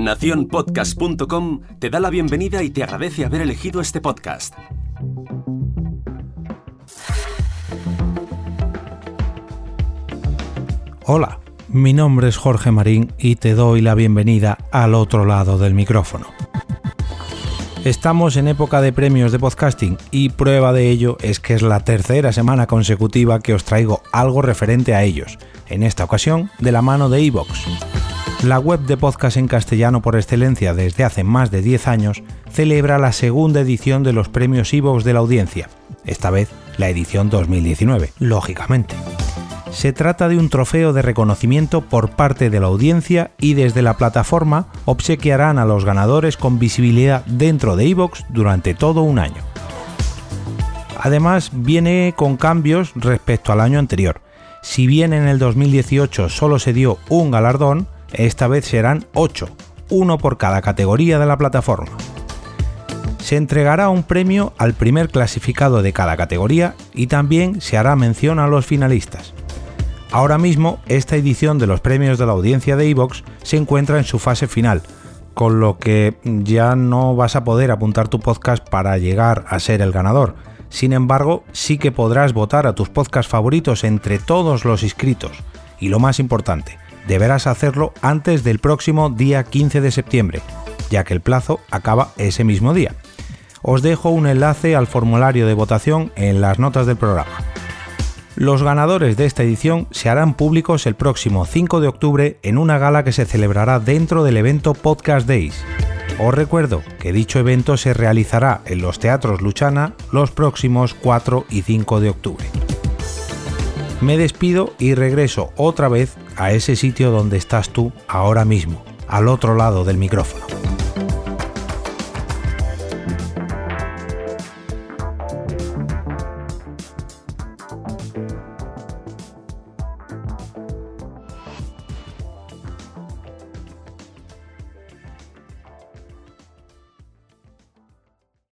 Naciónpodcast.com te da la bienvenida y te agradece haber elegido este podcast. Hola, mi nombre es Jorge Marín y te doy la bienvenida al otro lado del micrófono. Estamos en época de premios de podcasting y prueba de ello es que es la tercera semana consecutiva que os traigo algo referente a ellos, en esta ocasión de la mano de Evox. La web de podcast en castellano por excelencia desde hace más de 10 años celebra la segunda edición de los premios Evox de la audiencia, esta vez la edición 2019, lógicamente. Se trata de un trofeo de reconocimiento por parte de la audiencia y desde la plataforma obsequiarán a los ganadores con visibilidad dentro de iVoox durante todo un año. Además, viene con cambios respecto al año anterior. Si bien en el 2018 solo se dio un galardón, esta vez serán 8, uno por cada categoría de la plataforma. Se entregará un premio al primer clasificado de cada categoría y también se hará mención a los finalistas. Ahora mismo, esta edición de los premios de la audiencia de Evox se encuentra en su fase final, con lo que ya no vas a poder apuntar tu podcast para llegar a ser el ganador. Sin embargo, sí que podrás votar a tus podcasts favoritos entre todos los inscritos. Y lo más importante, deberás hacerlo antes del próximo día 15 de septiembre, ya que el plazo acaba ese mismo día. Os dejo un enlace al formulario de votación en las notas del programa. Los ganadores de esta edición se harán públicos el próximo 5 de octubre en una gala que se celebrará dentro del evento Podcast Days. Os recuerdo que dicho evento se realizará en los teatros Luchana los próximos 4 y 5 de octubre. Me despido y regreso otra vez a ese sitio donde estás tú ahora mismo, al otro lado del micrófono.